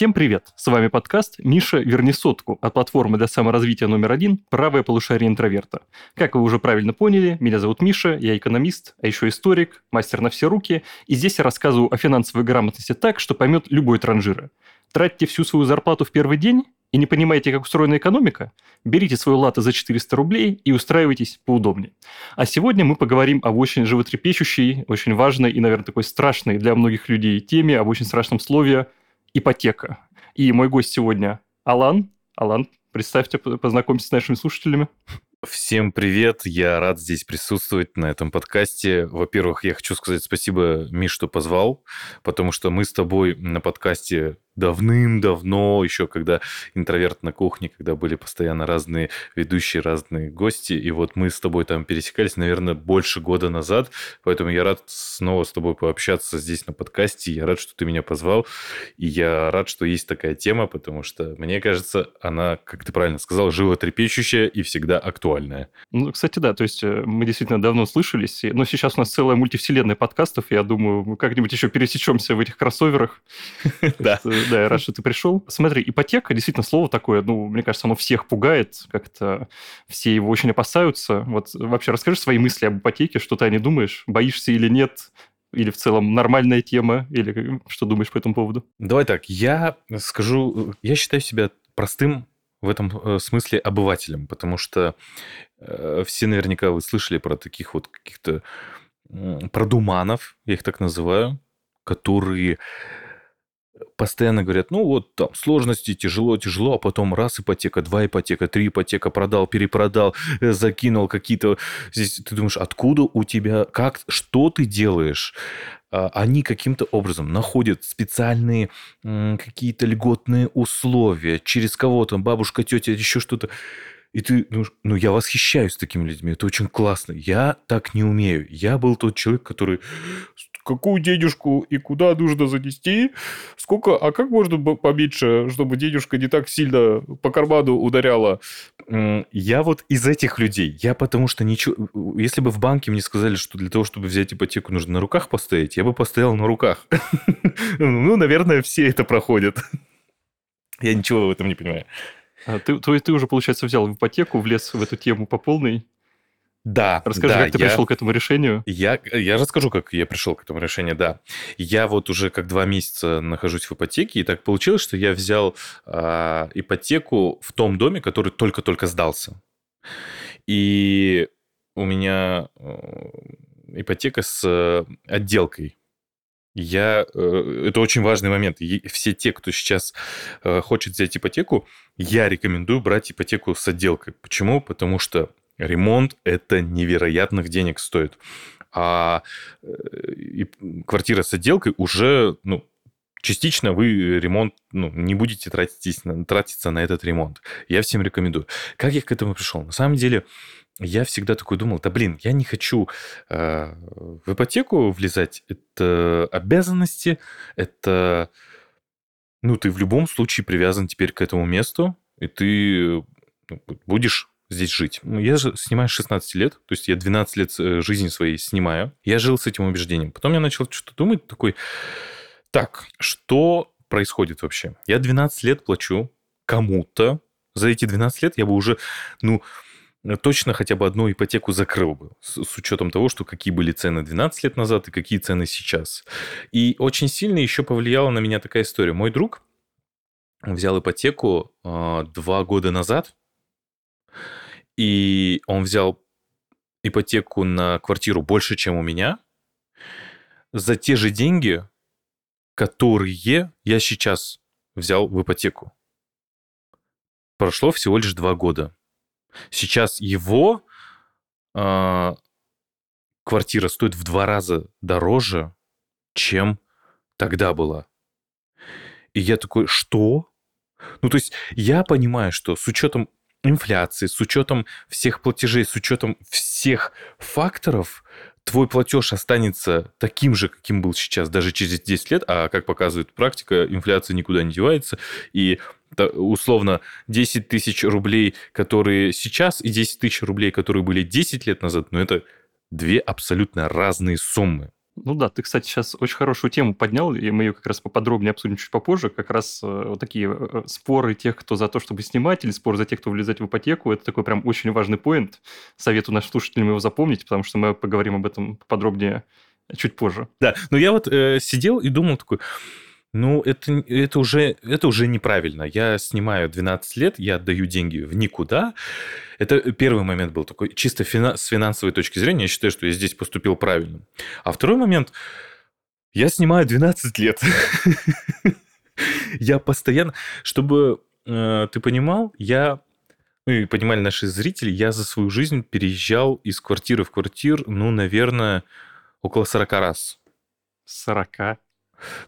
Всем привет! С вами подкаст «Миша, верни сотку» от платформы для саморазвития номер один «Правое полушарие интроверта». Как вы уже правильно поняли, меня зовут Миша, я экономист, а еще историк, мастер на все руки, и здесь я рассказываю о финансовой грамотности так, что поймет любой транжира. Тратите всю свою зарплату в первый день и не понимаете, как устроена экономика? Берите свою латте за 400 рублей и устраивайтесь поудобнее. А сегодня мы поговорим об очень животрепещущей, очень важной и, наверное, такой страшной для многих людей теме, об очень страшном слове ипотека. И мой гость сегодня Алан. Алан, представьте, познакомьтесь с нашими слушателями. Всем привет, я рад здесь присутствовать на этом подкасте. Во-первых, я хочу сказать спасибо, Миш, что позвал, потому что мы с тобой на подкасте давным-давно, еще когда интроверт на кухне, когда были постоянно разные ведущие, разные гости, и вот мы с тобой там пересекались, наверное, больше года назад, поэтому я рад снова с тобой пообщаться здесь на подкасте, я рад, что ты меня позвал, и я рад, что есть такая тема, потому что, мне кажется, она, как ты правильно сказал, животрепещущая и всегда актуальная. Ну, кстати, да, то есть э, мы действительно давно слышались, но сейчас у нас целая мультивселенная подкастов, я думаю, мы как-нибудь еще пересечемся в этих кроссоверах. Да. Да, я рад, что ты пришел. Смотри, ипотека действительно слово такое, ну, мне кажется, оно всех пугает, как-то все его очень опасаются. Вот вообще расскажи свои мысли об ипотеке, что ты о ней думаешь, боишься или нет, или в целом нормальная тема, или что думаешь по этому поводу? Давай так, я скажу, я считаю себя простым в этом э, смысле обывателем, потому что э, все наверняка вы слышали про таких вот каких-то продуманов, я их так называю, которые постоянно говорят, ну вот там сложности, тяжело, тяжело, а потом раз ипотека, два ипотека, три ипотека, продал, перепродал, э, закинул какие-то... Здесь ты думаешь, откуда у тебя, как, что ты делаешь? А, они каким-то образом находят специальные какие-то льготные условия через кого-то, бабушка, тетя, еще что-то. И ты думаешь, ну, я восхищаюсь такими людьми, это очень классно. Я так не умею. Я был тот человек, который какую денежку и куда нужно занести, сколько, а как можно поменьше, чтобы денежка не так сильно по карману ударяла. Я вот из этих людей, я потому что ничего, если бы в банке мне сказали, что для того, чтобы взять ипотеку, нужно на руках постоять, я бы постоял на руках. Ну, наверное, все это проходят. Я ничего в этом не понимаю. А ты, есть ты уже, получается, взял в ипотеку, влез в эту тему по полной? Да. Расскажи, да, как ты я, пришел к этому решению? Я, я расскажу, как я пришел к этому решению, да. Я вот уже как два месяца нахожусь в ипотеке, и так получилось, что я взял э, ипотеку в том доме, который только-только сдался. И у меня э, ипотека с э, отделкой. Я, э, это очень важный момент. Все те, кто сейчас хочет взять ипотеку, я рекомендую брать ипотеку с отделкой. Почему? Потому что Ремонт это невероятных денег стоит. А э, квартира с отделкой уже, ну, частично вы ремонт, ну, не будете тратиться, тратиться на этот ремонт. Я всем рекомендую. Как я к этому пришел? На самом деле, я всегда такой думал, да блин, я не хочу э, в ипотеку влезать. Это обязанности, это... Ну, ты в любом случае привязан теперь к этому месту, и ты ну, будешь здесь жить. Ну, я же снимаю 16 лет, то есть я 12 лет э, жизни своей снимаю. Я жил с этим убеждением. Потом я начал что-то думать, такой, так, что происходит вообще? Я 12 лет плачу кому-то. За эти 12 лет я бы уже, ну, точно хотя бы одну ипотеку закрыл бы, с, с учетом того, что какие были цены 12 лет назад и какие цены сейчас. И очень сильно еще повлияла на меня такая история. Мой друг взял ипотеку э, два года назад, и он взял ипотеку на квартиру больше, чем у меня, за те же деньги, которые я сейчас взял в ипотеку. Прошло всего лишь два года. Сейчас его э, квартира стоит в два раза дороже, чем тогда была. И я такой, что? Ну, то есть я понимаю, что с учетом инфляции, с учетом всех платежей, с учетом всех факторов, твой платеж останется таким же, каким был сейчас, даже через 10 лет, а как показывает практика, инфляция никуда не девается, и условно 10 тысяч рублей, которые сейчас, и 10 тысяч рублей, которые были 10 лет назад, ну это две абсолютно разные суммы. Ну да, ты, кстати, сейчас очень хорошую тему поднял, и мы ее как раз поподробнее обсудим чуть попозже. Как раз э, вот такие э, споры тех, кто за то, чтобы снимать, или спор за тех, кто влезать в ипотеку, это такой прям очень важный поинт. Советую нашим слушателям его запомнить, потому что мы поговорим об этом подробнее чуть позже. Да, но я вот э, сидел и думал такой, ну, это, это, уже, это уже неправильно. Я снимаю 12 лет, я отдаю деньги в никуда. Это первый момент был такой, чисто фина, с финансовой точки зрения, я считаю, что я здесь поступил правильно. А второй момент, я снимаю 12 лет. Я постоянно, чтобы э, ты понимал, я ну и понимали наши зрители, я за свою жизнь переезжал из квартиры в квартиру, ну, наверное, около 40 раз. 40?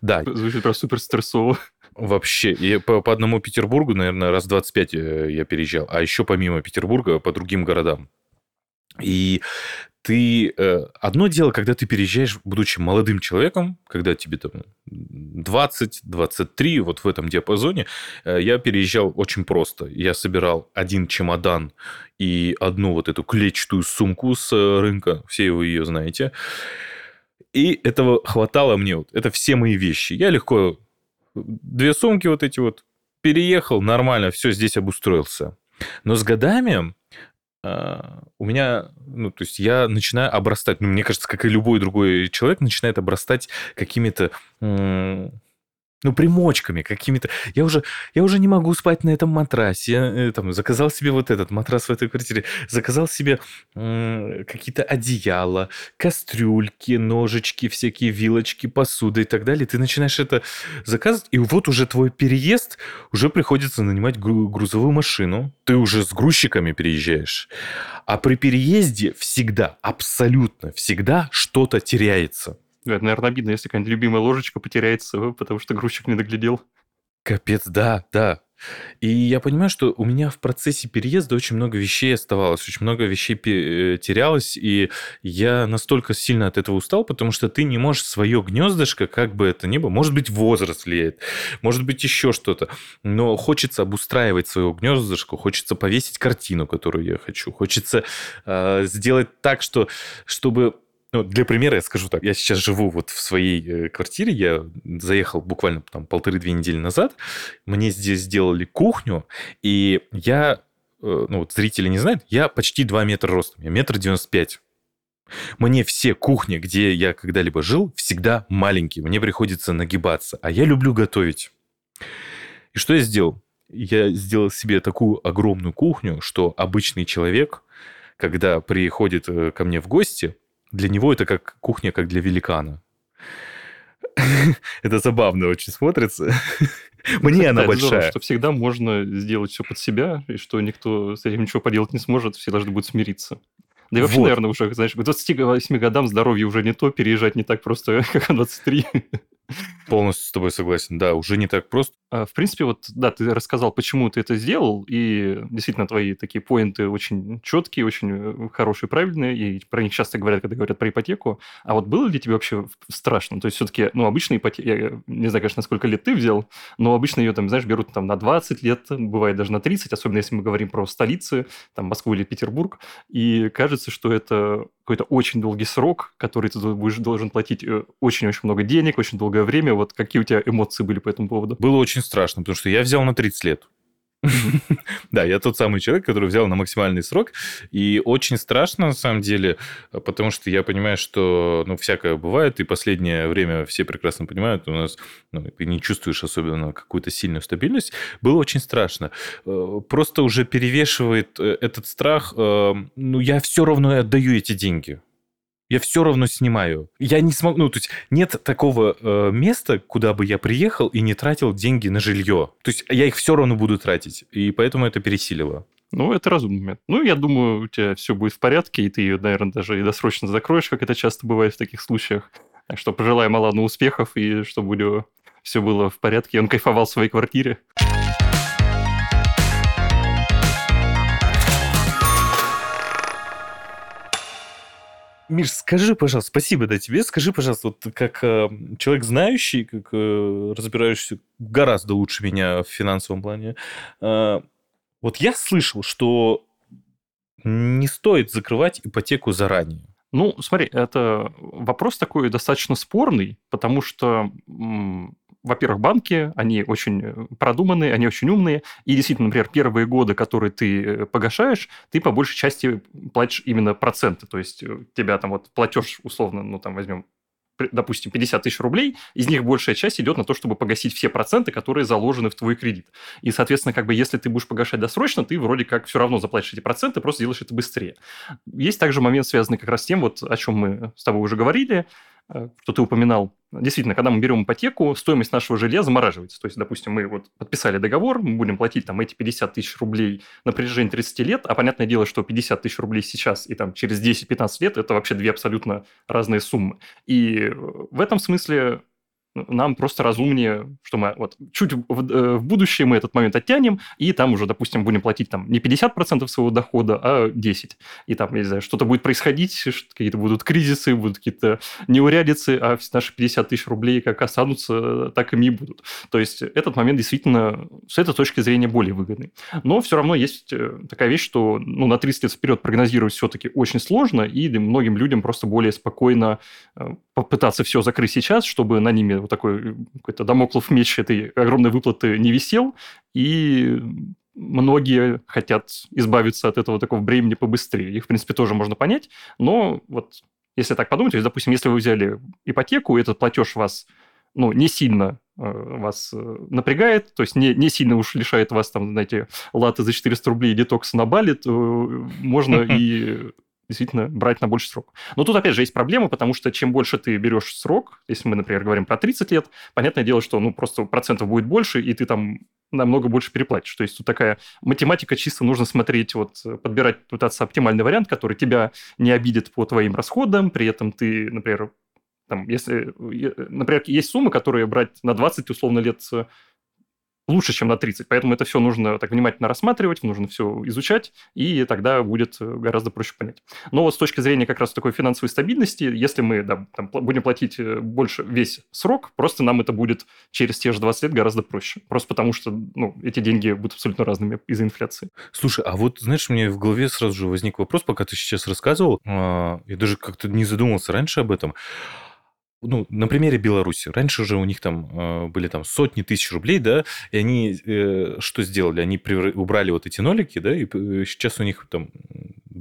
Да. Звучит прям супер стрессово. Вообще. И по, по одному Петербургу, наверное, раз 25 э, я переезжал. А еще помимо Петербурга по другим городам. И ты... Э, одно дело, когда ты переезжаешь, будучи молодым человеком, когда тебе там 20-23, вот в этом диапазоне, э, я переезжал очень просто. Я собирал один чемодан и одну вот эту клетчатую сумку с рынка, все вы ее знаете, и этого хватало мне. Вот. Это все мои вещи. Я легко... Две сумки вот эти вот. Переехал, нормально, все, здесь обустроился. Но с годами Uh, у меня, ну, то есть я начинаю обрастать, ну, мне кажется, как и любой другой человек, начинает обрастать какими-то ну, примочками какими-то. Я уже, я уже не могу спать на этом матрасе. Я э, там, заказал себе вот этот матрас в этой квартире, заказал себе э, какие-то одеяла, кастрюльки, ножички, всякие вилочки, посуда и так далее. Ты начинаешь это заказывать, и вот уже твой переезд, уже приходится нанимать грузовую машину. Ты уже с грузчиками переезжаешь. А при переезде всегда, абсолютно всегда что-то теряется. Это, наверное, обидно, если какая-нибудь любимая ложечка потеряется, потому что грузчик не доглядел. Капец, да, да. И я понимаю, что у меня в процессе переезда очень много вещей оставалось, очень много вещей э, терялось, и я настолько сильно от этого устал, потому что ты не можешь свое гнездышко, как бы это ни было, может быть, возраст влияет, может быть, еще что-то, но хочется обустраивать свое гнездышко, хочется повесить картину, которую я хочу, хочется э, сделать так, что, чтобы ну, для примера я скажу так. Я сейчас живу вот в своей э, квартире. Я заехал буквально там полторы-две недели назад. Мне здесь сделали кухню, и я, э, ну вот зрители не знают, я почти 2 метра ростом. Я метр девяносто пять. Мне все кухни, где я когда-либо жил, всегда маленькие. Мне приходится нагибаться. А я люблю готовить. И что я сделал? Я сделал себе такую огромную кухню, что обычный человек, когда приходит э, ко мне в гости, для него это как кухня, как для великана. Это забавно очень смотрится. Мне она большая. что всегда можно сделать все под себя, и что никто с этим ничего поделать не сможет, все должны будут смириться. Да и вообще, вот. наверное, уже, знаешь, к 28 годам здоровье уже не то, переезжать не так просто, как в 23. Полностью с тобой согласен, да, уже не так просто. А, в принципе, вот, да, ты рассказал, почему ты это сделал, и действительно твои такие поинты очень четкие, очень э, хорошие, правильные, и про них часто говорят, когда говорят про ипотеку. А вот было ли тебе вообще страшно? То есть все-таки, ну, обычно ипотека, я не знаю, конечно, сколько лет ты взял, но обычно ее там, знаешь, берут там на 20 лет, бывает даже на 30, особенно если мы говорим про столицы, там Москву или Петербург, и кажется, что это какой-то очень долгий срок, который ты будешь должен платить э, очень-очень много денег, очень долгое время. Вот какие у тебя эмоции были по этому поводу? Было очень страшно, потому что я взял на 30 лет. Да, я тот самый человек, который взял на максимальный срок. И очень страшно, на самом деле, потому что я понимаю, что ну, всякое бывает, и последнее время все прекрасно понимают, у нас ну, ты не чувствуешь особенно какую-то сильную стабильность. Было очень страшно. Э, просто уже перевешивает э, этот страх. Э, ну, я все равно отдаю эти деньги я все равно снимаю. Я не смогу, ну, то есть нет такого э, места, куда бы я приехал и не тратил деньги на жилье. То есть я их все равно буду тратить, и поэтому это пересилило. Ну, это разумный момент. Ну, я думаю, у тебя все будет в порядке, и ты ее, наверное, даже и досрочно закроешь, как это часто бывает в таких случаях. Так что пожелаем Алану успехов, и чтобы у него все было в порядке, и он кайфовал в своей квартире. Миш, скажи, пожалуйста, спасибо да, тебе. Скажи, пожалуйста, вот как э, человек знающий, как э, разбирающийся гораздо лучше меня в финансовом плане, э, вот я слышал, что не стоит закрывать ипотеку заранее. Ну, смотри, это вопрос такой достаточно спорный, потому что во-первых, банки, они очень э, продуманные, они очень умные, и действительно, например, первые годы, которые ты э, погашаешь, ты по большей части платишь именно проценты, то есть у тебя там вот платеж, условно, ну там возьмем допустим, 50 тысяч рублей, из них большая часть идет на то, чтобы погасить все проценты, которые заложены в твой кредит. И, соответственно, как бы если ты будешь погашать досрочно, ты вроде как все равно заплатишь эти проценты, просто делаешь это быстрее. Есть также момент, связанный как раз с тем, вот о чем мы с тобой уже говорили, Э, что ты упоминал, действительно, когда мы берем ипотеку, стоимость нашего жилья замораживается. То есть, допустим, мы вот подписали договор, мы будем платить там эти 50 тысяч рублей на протяжении 30 лет, а понятное дело, что 50 тысяч рублей сейчас и там через 10-15 лет – это вообще две абсолютно разные суммы. И в этом смысле нам просто разумнее, что мы вот чуть в, э, в будущее мы этот момент оттянем, и там уже, допустим, будем платить там не 50% своего дохода, а 10%. И там, я не знаю, что-то будет происходить, какие-то будут кризисы, будут какие-то неурядицы, а наши 50 тысяч рублей как останутся, так и и будут. То есть этот момент действительно с этой точки зрения более выгодный. Но все равно есть э, такая вещь, что ну, на 30 лет вперед прогнозировать все-таки очень сложно, и многим людям просто более спокойно э, попытаться все закрыть сейчас, чтобы на ними вот такой какой-то домоклов меч этой огромной выплаты не висел, и многие хотят избавиться от этого такого бремени побыстрее. Их, в принципе, тоже можно понять, но вот если так подумать, то есть, допустим, если вы взяли ипотеку, и этот платеж вас ну, не сильно э, вас э, напрягает, то есть не, не сильно уж лишает вас, там, знаете, латы за 400 рублей детокса на Бали, то можно и действительно брать на больше срок. Но тут, опять же, есть проблема, потому что чем больше ты берешь срок, если мы, например, говорим про 30 лет, понятное дело, что ну, просто процентов будет больше, и ты там намного больше переплатишь. То есть тут такая математика чисто нужно смотреть, вот подбирать, пытаться оптимальный вариант, который тебя не обидит по твоим расходам, при этом ты, например, там, если, например, есть суммы, которые брать на 20 условно лет лучше, чем на 30. Поэтому это все нужно так внимательно рассматривать, нужно все изучать, и тогда будет э, гораздо проще понять. Но вот с точки зрения как раз такой финансовой стабильности, если мы да, там, будем платить э, больше весь срок, просто нам это будет через те же 20 лет гораздо проще. Просто потому что ну, эти деньги будут абсолютно разными из-за инфляции. Слушай, а вот, знаешь, мне в голове сразу же возник вопрос, пока ты сейчас рассказывал, а, я даже как-то не задумывался раньше об этом ну, на примере Беларуси. Раньше уже у них там э, были там сотни тысяч рублей, да, и они э, что сделали? Они превр... убрали вот эти нолики, да, и э, сейчас у них там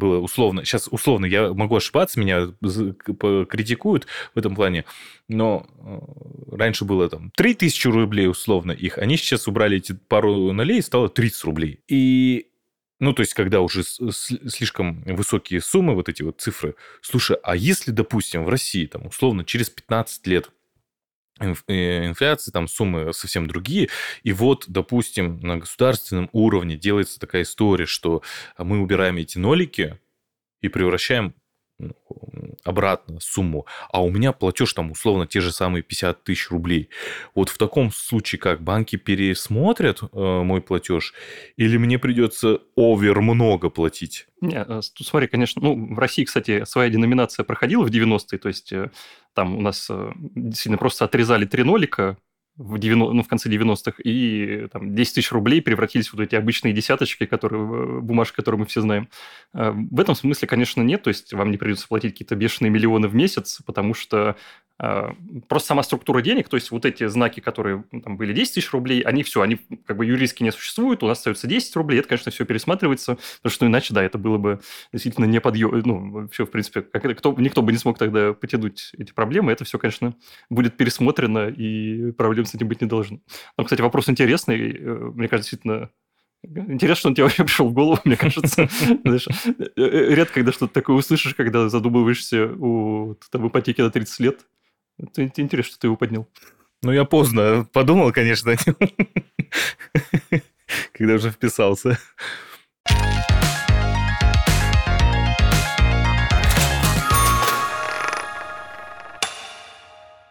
было условно, сейчас условно, я могу ошибаться, меня критикуют в этом плане, но э, раньше было там 3000 рублей условно их, они сейчас убрали эти пару нолей, и стало 30 рублей. И ну, то есть, когда уже слишком высокие суммы, вот эти вот цифры. Слушай, а если, допустим, в России, там, условно, через 15 лет э, инфляции, там суммы совсем другие. И вот, допустим, на государственном уровне делается такая история, что мы убираем эти нолики и превращаем обратно сумму, а у меня платеж там условно те же самые 50 тысяч рублей. Вот в таком случае как банки пересмотрят э, мой платеж или мне придется овер много платить? Не, э, смотри, конечно, ну, в России, кстати, своя деноминация проходила в 90-е, то есть э, там у нас э, действительно просто отрезали три нолика, в, 90, ну, в конце 90-х, и там, 10 тысяч рублей превратились в вот эти обычные десяточки, которые, бумажки, которые мы все знаем. В этом смысле, конечно, нет, то есть вам не придется платить какие-то бешеные миллионы в месяц, потому что просто сама структура денег, то есть вот эти знаки, которые там были 10 тысяч рублей, они все, они как бы юридически не существуют, у нас остается 10 рублей, это, конечно, все пересматривается, потому что иначе, да, это было бы действительно не подъем, ну, все, в принципе, как, кто, никто бы не смог тогда потянуть эти проблемы, это все, конечно, будет пересмотрено, и проблем с этим быть не должно. Но, кстати, вопрос интересный, э, мне кажется, действительно Интересно, что он тебе вообще пришел в голову, мне кажется. Знаешь, э, э, редко, когда что-то такое услышишь, когда задумываешься о там, ипотеке на 30 лет. Это интересно, что ты его поднял. Ну, я поздно подумал, конечно, когда уже вписался.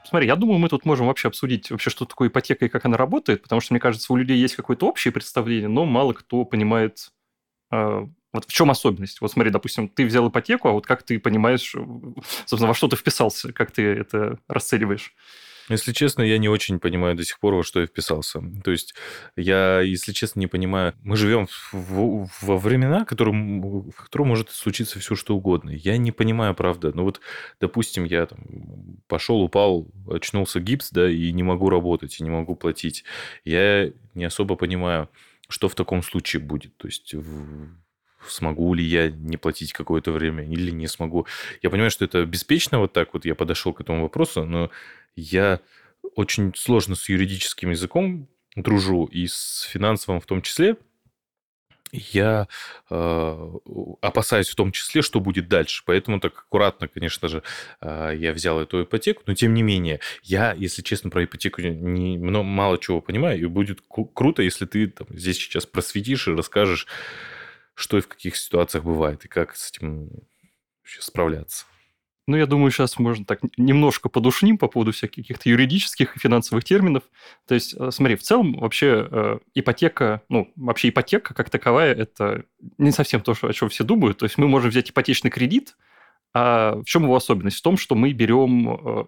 Смотри, я думаю, мы тут можем вообще обсудить вообще, что такое ипотека и как она работает, потому что, мне кажется, у людей есть какое-то общее представление, но мало кто понимает а, вот в чем особенность? Вот смотри, допустим, ты взял ипотеку, а вот как ты понимаешь, собственно, во что ты вписался, как ты это расцениваешь? Если честно, я не очень понимаю до сих пор, во что я вписался. То есть я, если честно, не понимаю. Мы живем в, во времена, которым, в котором может случиться все, что угодно. Я не понимаю, правда. Ну вот, допустим, я там пошел, упал, очнулся гипс, да, и не могу работать, и не могу платить. Я не особо понимаю, что в таком случае будет. То есть смогу ли я не платить какое-то время или не смогу. Я понимаю, что это беспечно вот так вот я подошел к этому вопросу, но я очень сложно с юридическим языком дружу и с финансовым в том числе. Я э, опасаюсь в том числе, что будет дальше. Поэтому так аккуратно, конечно же, э, я взял эту ипотеку. Но тем не менее, я, если честно, про ипотеку не, мало чего понимаю. И будет круто, если ты там, здесь сейчас просветишь и расскажешь, что и в каких ситуациях бывает, и как с этим справляться. Ну, я думаю, сейчас можно так немножко подушним по поводу всяких каких-то юридических и финансовых терминов. То есть, э, смотри, в целом вообще э, ипотека, ну, вообще ипотека как таковая, это не совсем то, о чем все думают. То есть мы можем взять ипотечный кредит, а в чем его особенность? В том, что мы берем э,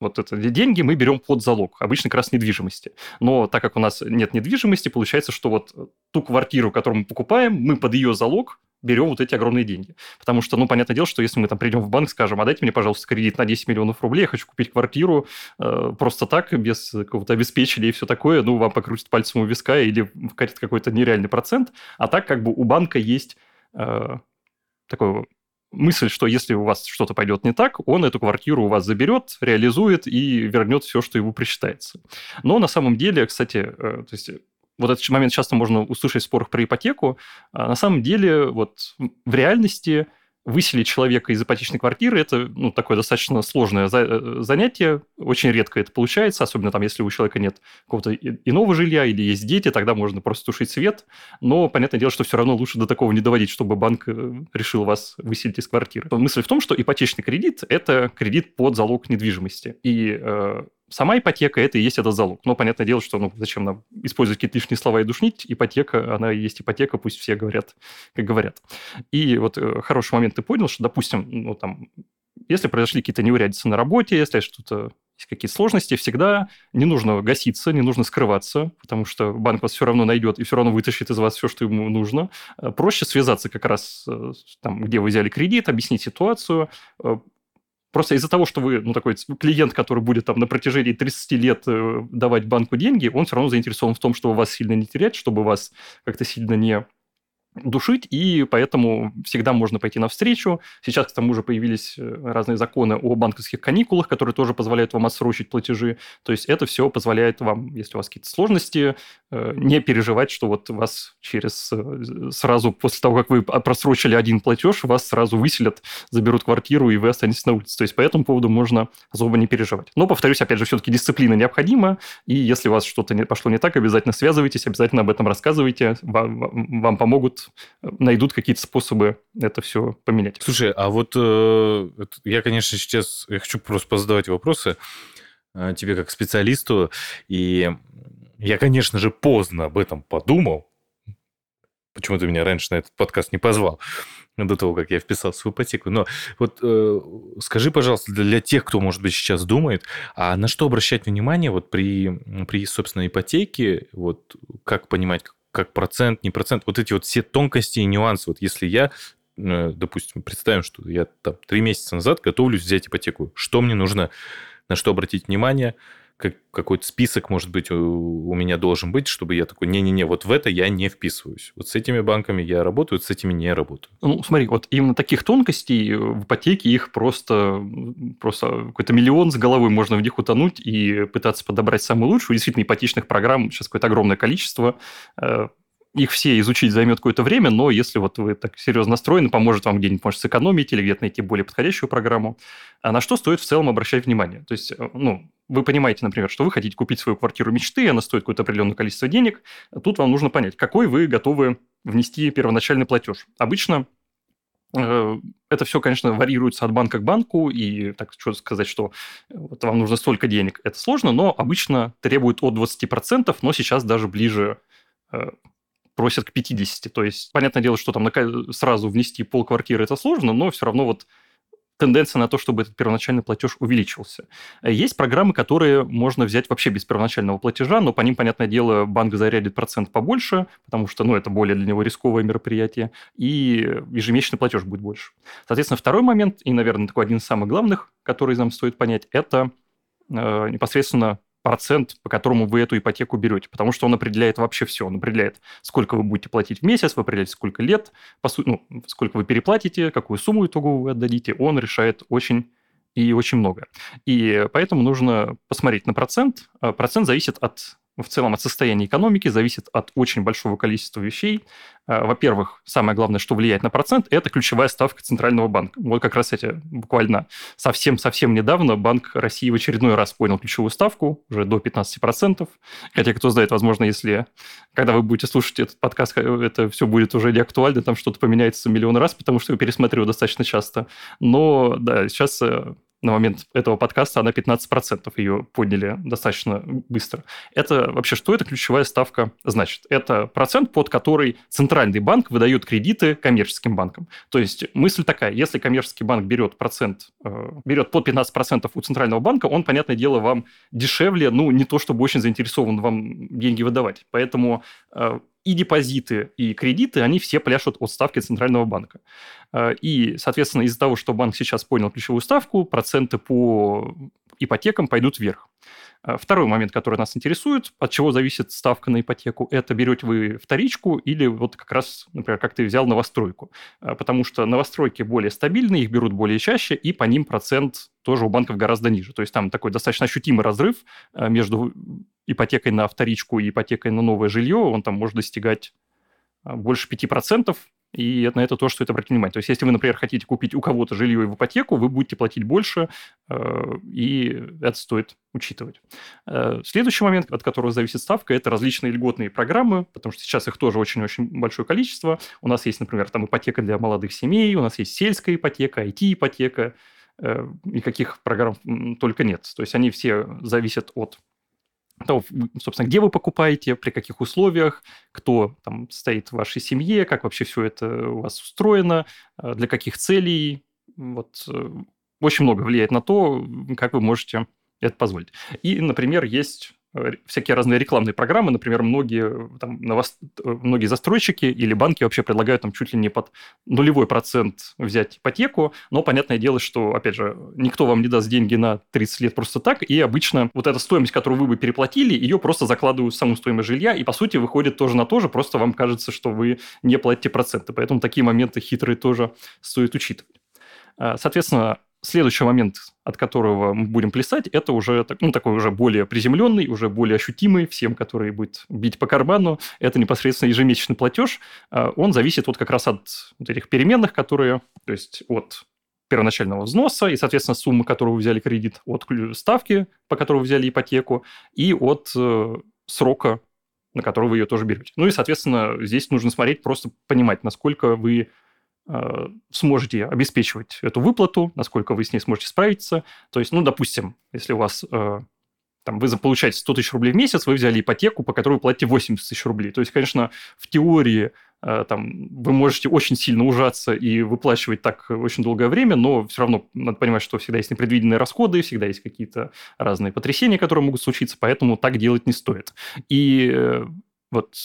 вот это деньги мы берем под залог, обычно как раз недвижимости. Но так как у нас нет недвижимости, получается, что вот ту квартиру, которую мы покупаем, мы под ее залог берем вот эти огромные деньги. Потому что, ну, понятное дело, что если мы там придем в банк, скажем, а дайте мне, пожалуйста, кредит на 10 миллионов рублей, я хочу купить квартиру э, просто так, без какого-то обеспечения и все такое, ну, вам покрутит пальцем у виска или вкатит какой-то нереальный процент. А так как бы у банка есть э, такой мысль, что если у вас что-то пойдет не так, он эту квартиру у вас заберет, реализует и вернет все, что ему причитается. Но на самом деле, кстати, э, то есть вот этот момент часто можно услышать в спорах про ипотеку. А на самом деле, вот в реальности выселить человека из ипотечной квартиры – это ну, такое достаточно сложное за- э, занятие. Очень редко это получается, особенно там, если у человека нет какого-то иного жилья или есть дети, тогда можно просто тушить свет. Но понятное дело, что все равно лучше до такого не доводить, чтобы банк э, решил вас выселить из квартиры. Мысль в том, что ипотечный кредит – это кредит под залог недвижимости. И э, сама ипотека – это и есть этот залог. Но понятное дело, что ну, зачем нам использовать какие-то лишние слова и душнить. Ипотека, она и есть ипотека, пусть все говорят, как говорят. И вот э, хороший момент ты понял, что, допустим, ну, там, если произошли какие-то неурядицы на работе, если что-то есть какие-то сложности, всегда не нужно гаситься, не нужно скрываться, потому что банк вас все равно найдет и все равно вытащит из вас все, что ему нужно. Э, проще связаться как раз э, там, где вы взяли кредит, объяснить ситуацию, Просто из-за того, что вы, ну, такой клиент, который будет там на протяжении 30 лет э, давать банку деньги, он все равно заинтересован в том, чтобы вас сильно не терять, чтобы вас как-то сильно не душить, и поэтому всегда можно пойти навстречу. Сейчас, к тому же, появились э, разные законы о банковских каникулах, которые тоже позволяют вам отсрочить платежи. То есть это все позволяет вам, если у вас какие-то сложности, э, не переживать, что вот вас через э, сразу после того, как вы просрочили один платеж, вас сразу выселят, заберут квартиру, и вы останетесь на улице. То есть по этому поводу можно особо не переживать. Но, повторюсь, опять же, все-таки дисциплина необходима, и если у вас что-то пошло не так, обязательно связывайтесь, обязательно об этом рассказывайте, вам, вам помогут найдут какие-то способы это все поменять. Слушай, а вот э, я, конечно, сейчас я хочу просто позадавать вопросы э, тебе как специалисту, и я, конечно же, поздно об этом подумал. Почему ты меня раньше на этот подкаст не позвал? до того, как я вписался в ипотеку. Но вот э, скажи, пожалуйста, для тех, кто, может быть, сейчас думает, а на что обращать внимание вот при, при собственно, ипотеке, вот как понимать, как процент, не процент, вот эти вот все тонкости и нюансы. Вот если я, э, допустим, представим, что я там три месяца назад готовлюсь взять ипотеку, что мне нужно, на что обратить внимание – как, какой-то список, может быть, у, у меня должен быть, чтобы я такой, не-не-не, вот в это я не вписываюсь. Вот с этими банками я работаю, с этими не работаю. Ну, смотри, вот именно таких тонкостей в ипотеке их просто, просто какой-то миллион с головой можно в них утонуть и пытаться подобрать самую лучшую. Действительно, ипотечных программ сейчас какое-то огромное количество э, их все изучить займет какое-то время, но если вот вы так серьезно настроены, поможет вам где-нибудь, может, сэкономить или где-то найти более подходящую программу. А на что стоит в целом обращать внимание? То есть, э, ну, вы понимаете, например, что вы хотите купить свою квартиру мечты, она стоит какое-то определенное количество денег. Тут вам нужно понять, какой вы готовы внести первоначальный платеж. Обычно э, это все, конечно, варьируется от банка к банку, и так что сказать, что вот вам нужно столько денег, это сложно, но обычно требует от 20%, но сейчас даже ближе э, просят к 50. То есть, понятное дело, что там сразу внести пол квартиры это сложно, но все равно вот тенденция на то, чтобы этот первоначальный платеж увеличился. Есть программы, которые можно взять вообще без первоначального платежа, но по ним, понятное дело, банк зарядит процент побольше, потому что ну, это более для него рисковое мероприятие, и ежемесячный платеж будет больше. Соответственно, второй момент, и, наверное, такой один из самых главных, который нам стоит понять, это э, непосредственно процент, по которому вы эту ипотеку берете, потому что он определяет вообще все. Он определяет, сколько вы будете платить в месяц, вы определяете, сколько лет, по сути, ну, сколько вы переплатите, какую сумму итоговую вы отдадите. Он решает очень и очень много. И поэтому нужно посмотреть на процент. А процент зависит от в целом от состояния экономики, зависит от очень большого количества вещей. А, во-первых, самое главное, что влияет на процент, это ключевая ставка Центрального банка. Вот как раз эти буквально совсем-совсем недавно Банк России в очередной раз понял ключевую ставку, уже до 15%. Хотя, кто знает, возможно, если, когда вы будете слушать этот подкаст, это все будет уже не актуально, там что-то поменяется миллион раз, потому что я пересмотрю достаточно часто. Но, да, сейчас э, на момент этого подкаста она 15% ее подняли достаточно быстро. Это вообще что это ключевая ставка значит? Это процент, под который центральный банк выдает кредиты коммерческим банкам. То есть мысль такая, если коммерческий банк берет процент, э, берет под 15% у центрального банка, он, понятное дело, вам дешевле, ну, не то чтобы очень заинтересован вам деньги выдавать. Поэтому э, и депозиты, и кредиты, они все пляшут от ставки Центрального банка. Э, и, соответственно, из-за того, что банк сейчас понял ключевую ставку, проценты по ипотекам пойдут вверх. Э, второй момент, который нас интересует, от чего зависит ставка на ипотеку, это берете вы вторичку или вот как раз, например, как ты взял новостройку. Э, потому что новостройки более стабильные, их берут более чаще, и по ним процент тоже у банков гораздо ниже. То есть там такой достаточно ощутимый разрыв между ипотекой на вторичку и ипотекой на новое жилье, он там может достигать больше 5%, и на это тоже стоит обратить внимание. То есть, если вы, например, хотите купить у кого-то жилье в ипотеку, вы будете платить больше, э, и это стоит учитывать. Э, следующий момент, от которого зависит ставка, это различные льготные программы, потому что сейчас их тоже очень-очень большое количество. У нас есть, например, там ипотека для молодых семей, у нас есть сельская ипотека, IT-ипотека, э, и каких программ только нет. То есть, они все зависят от того, собственно, где вы покупаете, при каких условиях, кто там стоит в вашей семье, как вообще все это у вас устроено, э, для каких целей. Вот э, очень много влияет на то, как вы можете это позволить. И, например, есть всякие разные рекламные программы, например, многие, там, новост... Многие застройщики или банки вообще предлагают там чуть ли не под нулевой процент взять ипотеку, но понятное дело, что, опять же, никто вам не даст деньги на 30 лет просто так, и обычно вот эта стоимость, которую вы бы переплатили, ее просто закладывают в саму стоимость жилья, и, по сути, выходит тоже на то же, просто вам кажется, что вы не платите проценты, поэтому такие моменты хитрые тоже стоит учитывать. Э, соответственно, Следующий момент, от которого мы будем плясать, это уже ну, такой уже более приземленный, уже более ощутимый всем, который будет бить по карману. Это непосредственно ежемесячный платеж. А, он зависит вот как раз от вот этих переменных, которые, то есть от первоначального взноса и, соответственно, суммы, которую вы взяли кредит, от ставки, по которой вы взяли ипотеку, и от э, срока, на который вы ее тоже берете. Ну и, соответственно, здесь нужно смотреть, просто понимать, насколько вы сможете обеспечивать эту выплату, насколько вы с ней сможете справиться. То есть, ну, допустим, если у вас э, там, вы получаете 100 тысяч рублей в месяц, вы взяли ипотеку, по которой вы платите 80 тысяч рублей. То есть, конечно, в теории э, там, вы можете очень сильно ужаться и выплачивать так очень долгое время, но все равно надо понимать, что всегда есть непредвиденные расходы, всегда есть какие-то разные потрясения, которые могут случиться, поэтому так делать не стоит. И вот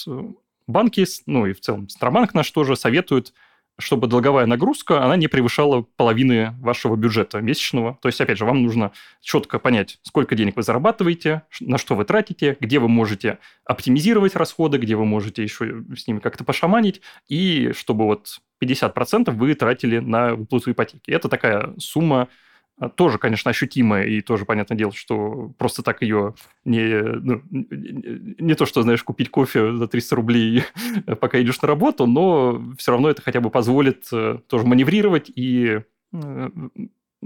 банки, ну и в целом Центробанк наш тоже советуют чтобы долговая нагрузка, она не превышала половины вашего бюджета месячного. То есть, опять же, вам нужно четко понять, сколько денег вы зарабатываете, на что вы тратите, где вы можете оптимизировать расходы, где вы можете еще с ними как-то пошаманить, и чтобы вот 50% вы тратили на выплату ипотеки. Это такая сумма, тоже, конечно, ощутимая, и тоже понятное дело, что просто так ее не, ну, не то, что, знаешь, купить кофе за 300 рублей, пока идешь на работу, но все равно это хотя бы позволит э, тоже маневрировать и э,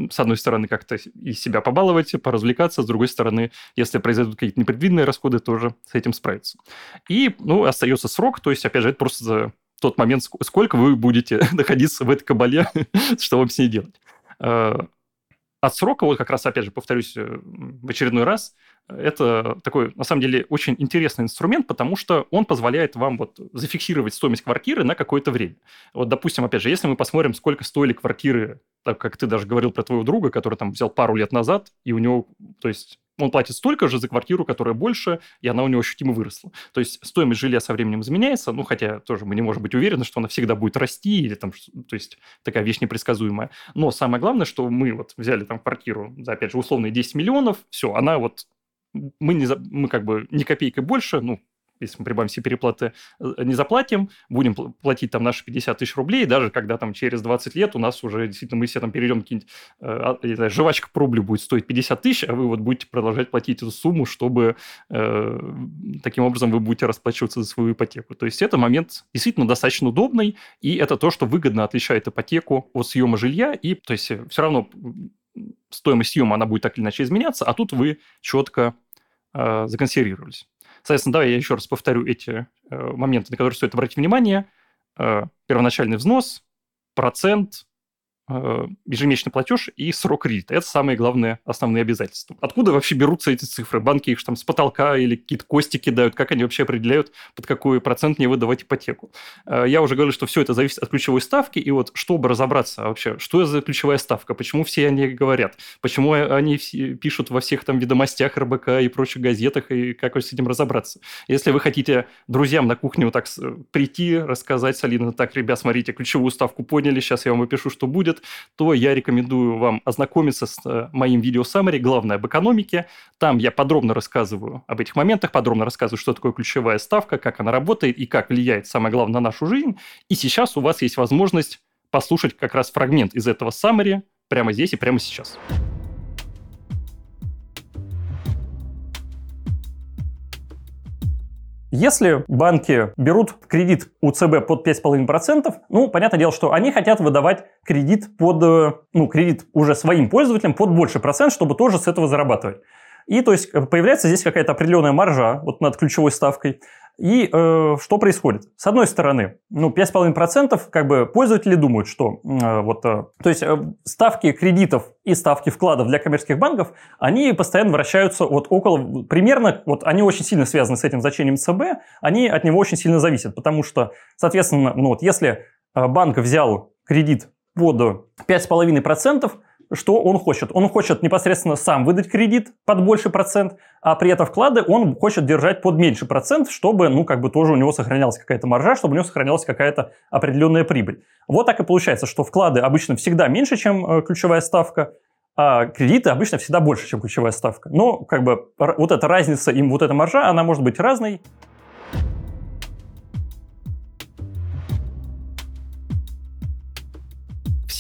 с одной стороны, как-то и себя побаловать, поразвлекаться, с другой стороны, если произойдут какие-то непредвиденные расходы, тоже с этим справиться. И, ну, остается срок, то есть, опять же, это просто тот момент, сколько вы будете находиться в этой кабале, что вам с ней делать. Э, отсрока, вот как раз, опять же, повторюсь э, в очередной раз, это такой, на самом деле, очень интересный инструмент, потому что он позволяет вам вот зафиксировать стоимость квартиры на какое-то время. Вот, допустим, опять же, если мы посмотрим, сколько стоили квартиры, так как ты даже говорил про твоего друга, который там взял пару лет назад, и у него, то есть, он платит столько же за квартиру, которая больше, и она у него ощутимо выросла. То есть стоимость жилья со временем изменяется, ну, хотя тоже мы не можем быть уверены, что она всегда будет расти, или там, то есть такая вещь непредсказуемая. Но самое главное, что мы вот взяли там квартиру за, опять же, условные 10 миллионов, все, она вот мы, не, мы как бы ни копейкой больше, ну, если мы прибавим все переплаты, э, не заплатим, будем платить там наши 50 тысяч рублей, даже когда там через 20 лет у нас уже действительно мы все там перейдем какие-нибудь, э, а, жвачка по рублю будет стоить 50 тысяч, а вы вот будете продолжать платить эту сумму, чтобы э, таким образом вы будете расплачиваться за свою ипотеку. То есть это момент действительно достаточно удобный, и это то, что выгодно отличает ипотеку от съема жилья, и то есть все равно стоимость съема, она будет так или иначе изменяться, а тут вы четко э, законсервировались. Соответственно, давай я еще раз повторю эти э, моменты, на которые стоит обратить внимание. Э, первоначальный взнос, процент, ежемесячный платеж и срок кредита. Это самые главные основные обязательства. Откуда вообще берутся эти цифры? Банки их там с потолка или какие-то кости кидают? Как они вообще определяют, под какой процент не выдавать ипотеку? Э, я уже говорил, что все это зависит от ключевой ставки. И вот чтобы разобраться вообще, что за ключевая ставка, почему все они говорят, почему они пишут во всех там ведомостях РБК и прочих газетах, и как с этим разобраться. Если вы хотите друзьям на кухню так прийти, рассказать солидно, так, ребят, смотрите, ключевую ставку поняли, сейчас я вам опишу, что будет, будет, то я рекомендую вам ознакомиться с э, моим видео саммари «Главное об экономике». Там я подробно рассказываю об этих моментах, подробно рассказываю, что такое ключевая ставка, как она работает и как влияет, самое главное, на нашу жизнь. И сейчас у вас есть возможность послушать как раз фрагмент из этого саммари прямо здесь и прямо сейчас. Если банки берут кредит у ЦБ под 5,5%, ну, понятное дело, что они хотят выдавать кредит под, э, ну, кредит уже своим пользователям под больше процент, чтобы тоже с этого зарабатывать. И то есть появляется здесь какая-то определенная маржа вот над ключевой ставкой. И э, что происходит? С одной стороны, ну, 5,5% как бы пользователи думают, что э, вот, э, то есть э, ставки кредитов и ставки вкладов для коммерческих банков, они постоянно вращаются вот около, примерно, вот они очень сильно связаны с этим значением ЦБ, они от него очень сильно зависят, потому что, соответственно, ну вот если э, банк взял кредит под 5,5%, что он хочет? Он хочет непосредственно сам выдать кредит под больший процент, а при этом вклады он хочет держать под меньший процент, чтобы, ну, как бы тоже у него сохранялась какая-то маржа, чтобы у него сохранялась какая-то определенная прибыль. Вот так и получается, что вклады обычно всегда меньше, чем э, ключевая ставка, а кредиты обычно всегда больше, чем ключевая ставка. Но, как бы, вот эта разница, им вот эта маржа, она может быть разной.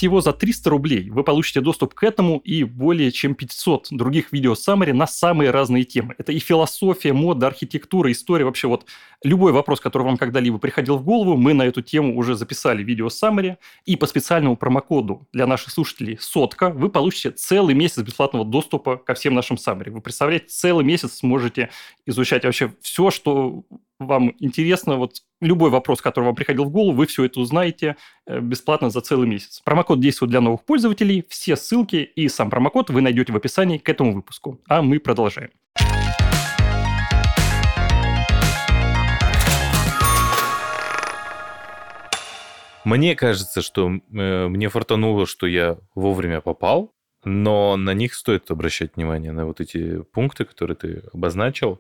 Всего за 300 рублей вы получите доступ к этому и более чем 500 других видео саммари на самые разные темы. Это и философия, мода, архитектура, история, вообще вот любой вопрос, который вам когда-либо приходил в голову, мы на эту тему уже записали видео саммари, и по специальному промокоду для наших слушателей сотка вы получите целый месяц бесплатного доступа ко всем нашим саммари. Вы представляете, целый месяц сможете изучать вообще все, что вам интересно, вот любой вопрос, который вам приходил в голову, вы все это узнаете э, бесплатно за целый месяц. Промокод действует для новых пользователей. Все ссылки и сам промокод вы найдете в описании к этому выпуску. А мы продолжаем. Мне кажется, что э, мне фартануло, что я вовремя попал, но на них стоит обращать внимание, на вот эти пункты, которые ты обозначил.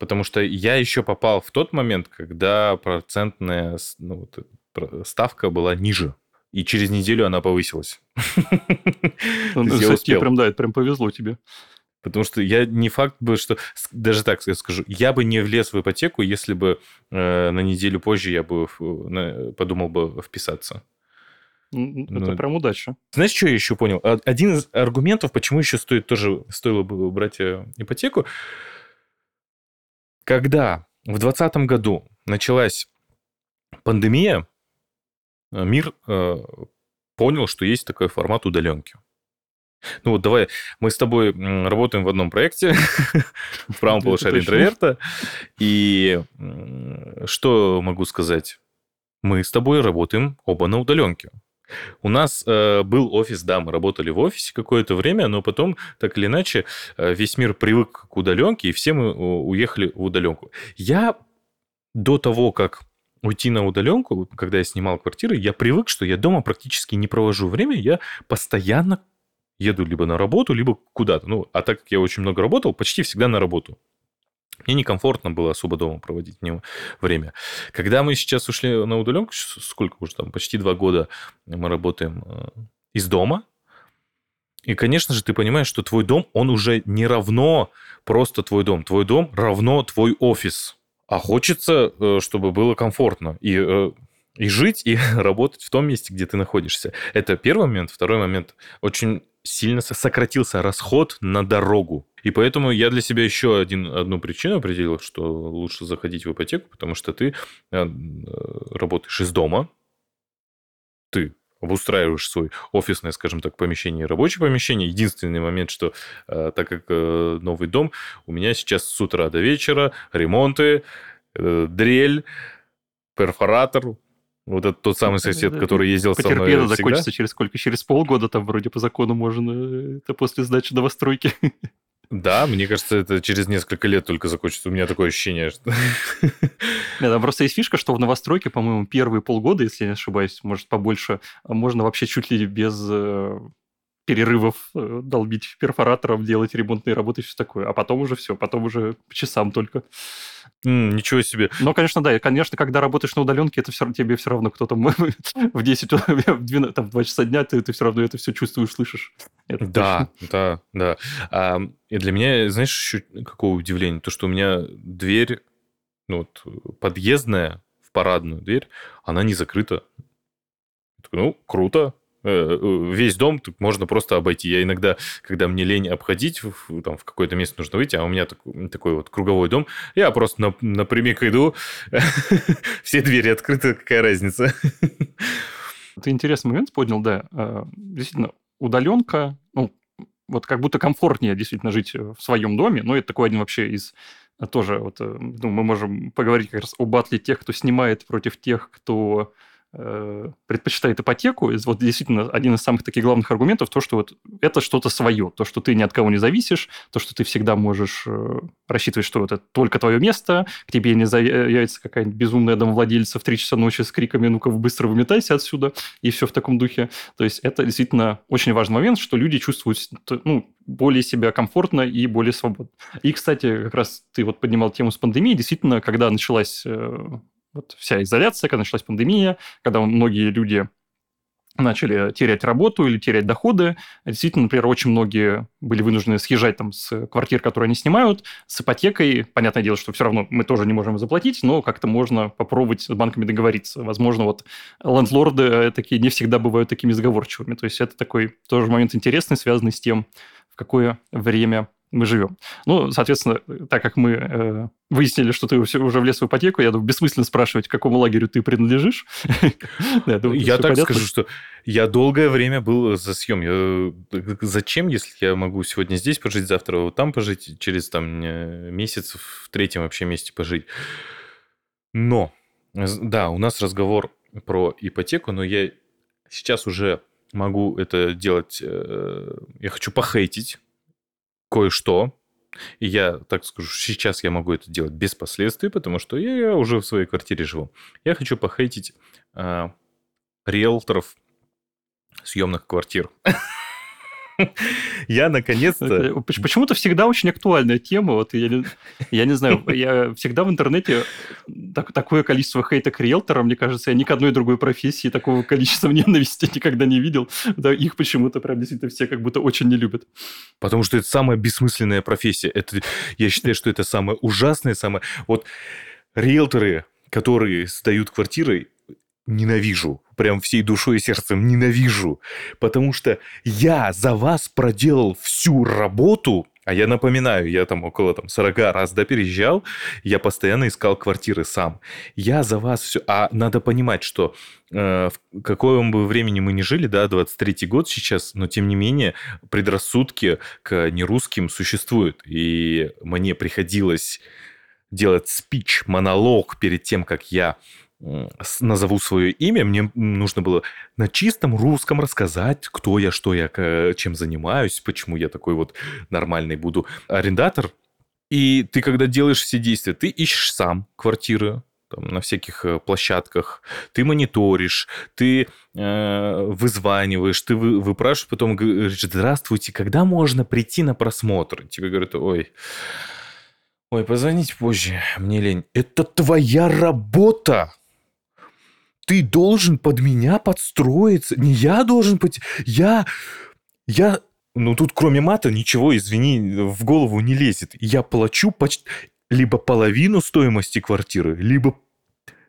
Потому что я еще попал в тот момент, когда процентная ну, вот, ставка была ниже. И через неделю она повысилась. Ну, кстати, прям, да, это прям повезло тебе. Потому что я не факт бы, что... Даже так скажу. Я бы не влез в ипотеку, если бы э, на неделю позже я бы э, подумал бы вписаться. Это ну, прям удача. Знаешь, что я еще понял? Один из аргументов, почему еще стоит тоже стоило бы брать э, ипотеку, когда в 2020 году началась пандемия, э, мир э, понял, что есть такой формат удаленки. Ну вот давай, мы с тобой работаем в одном проекте в правом полушарии интроверта. И что могу сказать? Мы с тобой работаем оба на удаленке. У нас э, был офис, да, мы работали в офисе какое-то время, но потом, так или иначе, э, весь мир привык к удаленке, и все мы уехали в удаленку. Я до того, как уйти на удаленку, когда я снимал квартиры, я привык, что я дома практически не провожу время, я постоянно еду либо на работу, либо куда-то. Ну, а так как я очень много работал, почти всегда на работу. Мне некомфортно было особо дома проводить время. Когда мы сейчас ушли на удаленку, сколько уже там, почти два года мы работаем э, из дома, и, конечно же, ты понимаешь, что твой дом, он уже не равно просто твой дом. Твой дом равно твой офис. А хочется, э, чтобы было комфортно. И э, и жить, и работать в том месте, где ты находишься. Это первый момент. Второй момент. Очень сильно сократился расход на дорогу. И поэтому я для себя еще один, одну причину определил, что лучше заходить в ипотеку, потому что ты э, работаешь из дома, ты обустраиваешь свой офисное, скажем так, помещение и рабочее помещение. Единственный момент, что э, так как э, новый дом, у меня сейчас с утра до вечера ремонты, дрель, перфоратор, вот это тот самый сосед, который ездил со мной всегда. закончится через сколько? Через полгода там вроде по закону можно, это после сдачи новостройки. Да, мне кажется, это через несколько лет только закончится. У меня такое ощущение, что... Нет, там просто есть фишка, что в новостройке, по-моему, первые полгода, если я не ошибаюсь, может, побольше, можно вообще чуть ли без э, перерывов э, долбить перфоратором, делать ремонтные работы и все такое. А потом уже все, потом уже по часам только. Mm, ничего себе. Ну, конечно, да. И, конечно, когда работаешь на удаленке, это все, тебе все равно кто там в 10, в 12, там, в 2 часа дня, ты, ты все равно это все чувствуешь, слышишь. Это да, точно. да, да. А, и для меня, знаешь, еще какое удивление? То, что у меня дверь, ну, вот, подъездная в парадную дверь, она не закрыта. Ну, круто, весь дом можно просто обойти. Я иногда, когда мне лень обходить, там в какое-то место нужно выйти, а у меня такой, такой вот круговой дом, я просто на, напрямик иду, все двери открыты, какая разница. Ты интересный момент поднял, да. А, действительно, удаленка, ну, вот как будто комфортнее действительно жить в своем доме, но это такой один вообще из тоже вот, э, ну, мы можем поговорить как раз о батле тех, кто снимает против тех, кто Э, предпочитает ипотеку, вот действительно один из самых таких главных аргументов, то, что вот это что-то свое, то, что ты ни от кого не зависишь, то, что ты всегда можешь э, рассчитывать, что это только твое место, к тебе не заявится какая-нибудь безумная домовладельца в 3 часа ночи с криками «ну-ка, быстро выметайся отсюда», и все в таком духе. То есть это действительно очень важный момент, что люди чувствуют ну, более себя комфортно и более свободно. И, кстати, как раз ты вот поднимал тему с пандемией, действительно, когда началась э, вот вся изоляция, когда началась пандемия, когда многие люди начали терять работу или терять доходы. Действительно, например, очень многие были вынуждены съезжать там с квартир, которые они снимают, с ипотекой. Понятное дело, что все равно мы тоже не можем заплатить, но как-то можно попробовать с банками договориться. Возможно, вот лендлорды э, такие не всегда бывают такими сговорчивыми. То есть это такой тоже момент интересный, связанный с тем, в какое время мы живем. Ну, соответственно, так как мы э, выяснили, что ты уже влез в ипотеку, я думаю, бессмысленно спрашивать, к какому лагерю ты принадлежишь. Я так скажу, что я долгое время был за съем. Зачем, если я могу сегодня здесь пожить, завтра вот там пожить, через там месяц в третьем вообще месте пожить? Но, да, у нас разговор про ипотеку, но я сейчас уже могу это делать, э, я хочу похейтить кое-что. И я, так скажу, сейчас я могу это делать без последствий, потому что я уже в своей квартире живу. Я хочу похейтить э, риэлторов съемных квартир. Я наконец-то... Почему-то всегда очень актуальная тема. Вот я, не, я не знаю, я всегда в интернете так, такое количество хейта к риэлторам, мне кажется, я ни к одной другой профессии такого количества ненависти никогда не видел. Да, их почему-то прям действительно все как будто очень не любят. Потому что это самая бессмысленная профессия. Это, я считаю, что это самое ужасное, самое... Вот риэлторы, которые сдают квартиры, ненавижу. Прям всей душой и сердцем ненавижу. Потому что я за вас проделал всю работу, а я напоминаю, я там около там, 40 раз да, переезжал, я постоянно искал квартиры сам. Я за вас все... А надо понимать, что э, в каком бы времени мы ни жили, да, 23-й год сейчас, но тем не менее предрассудки к нерусским существуют. И мне приходилось делать спич, монолог перед тем, как я назову свое имя, мне нужно было на чистом русском рассказать, кто я, что я, чем занимаюсь, почему я такой вот нормальный буду арендатор. И ты, когда делаешь все действия, ты ищешь сам квартиры, там, на всяких э, площадках, ты мониторишь, ты э, вызваниваешь, ты вы, выпрашиваешь, потом говоришь, здравствуйте, когда можно прийти на просмотр? Тебе говорят, ой, ой, позвоните позже, мне лень. Это твоя работа! Ты должен под меня подстроиться. Не я должен быть... Я... Я... Ну, тут кроме мата ничего, извини, в голову не лезет. Я плачу почти либо половину стоимости квартиры, либо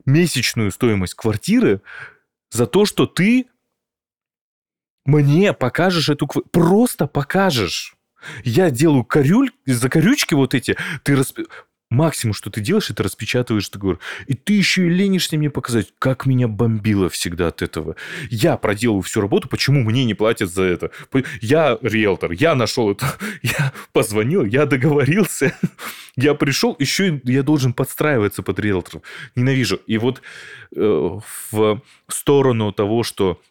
месячную стоимость квартиры за то, что ты мне покажешь эту квартиру. Просто покажешь. Я делаю корюль, за корючки вот эти, ты расп максимум, что ты делаешь, это распечатываешь договор. И ты еще и ленишься мне показать, как меня бомбило всегда от этого. Я проделываю всю работу, почему мне не платят за это? Я риэлтор, я нашел это, я позвонил, я договорился, я пришел, еще я должен подстраиваться под риэлторов. Ненавижу. И вот э, в сторону того, что